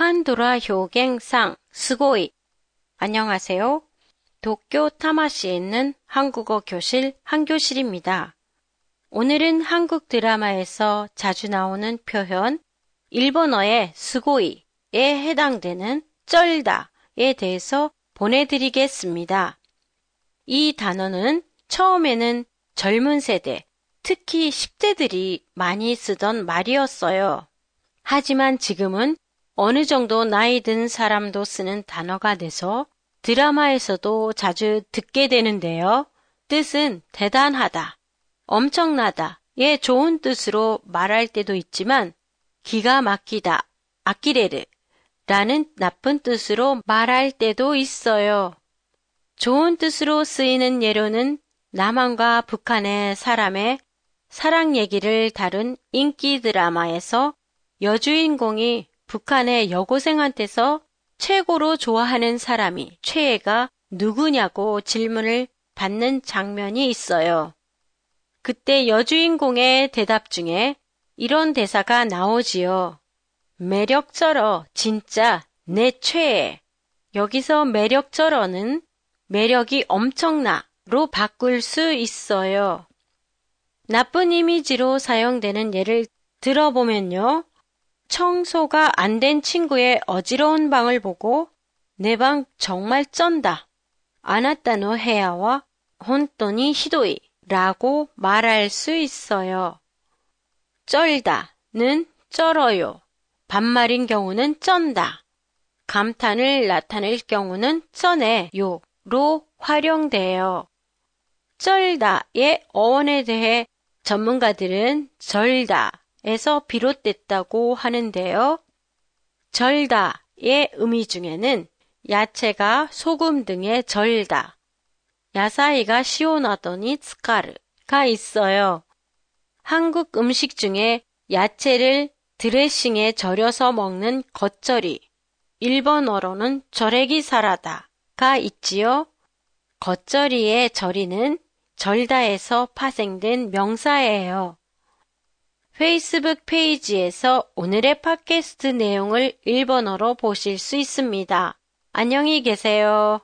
칸도라 효갱상 스고이 안녕하세요. 도쿄 타마시에 있는 한국어 교실 한교실입니다. 오늘은 한국 드라마에서 자주 나오는 표현 일본어의 스고이에 해당되는 쩔다에 대해서 보내드리겠습니다. 이 단어는 처음에는 젊은 세대, 특히 10대들이 많이 쓰던 말이었어요. 하지만 지금은 어느 정도 나이 든 사람도 쓰는 단어가 돼서 드라마에서도 자주 듣게 되는데요. 뜻은 대단하다, 엄청나다의 좋은 뜻으로 말할 때도 있지만 기가 막히다, 아끼레르 라는 나쁜 뜻으로 말할 때도 있어요. 좋은 뜻으로 쓰이는 예로는 남한과 북한의 사람의 사랑 얘기를 다룬 인기 드라마에서 여주인공이 북한의 여고생한테서 최고로 좋아하는 사람이 최애가 누구냐고 질문을 받는 장면이 있어요. 그때 여주인공의 대답 중에 이런 대사가 나오지요. 매력쩔어, 진짜, 내 최애. 여기서 매력쩔어는 매력이 엄청나로 바꿀 수 있어요. 나쁜 이미지로 사용되는 예를 들어보면요. 청소가 안 된 친구의 어지러운 방을 보고 내 방 정말 쩐다. 아나타노 헤아와 혼돈이 히도이 라고 말할 수 있어요. 쩔다는 쩔어요. 반말인 경우는 쩐다. 감탄을 나타낼 경우는 쩌네요. 로 활용돼요. 쩔다의 어원에 대해 전문가들은 절다 에서 비롯됐다고 하는데요. 절다의 의미 중에는 야채가 소금 등에 절다, 야사이가 시오나더니 스카르가 있어요. 한국 음식 중에 야채를 드레싱에 절여서 먹는 겉절이, 일본어로는 절애기 사라다가 있지요. 겉절이의 절이는 절다에서 파생된 명사예요. 페이스북 페이지에서 오늘의 팟캐스트 내용을 일본어로 보실 수 있습니다. 안녕히 계세요.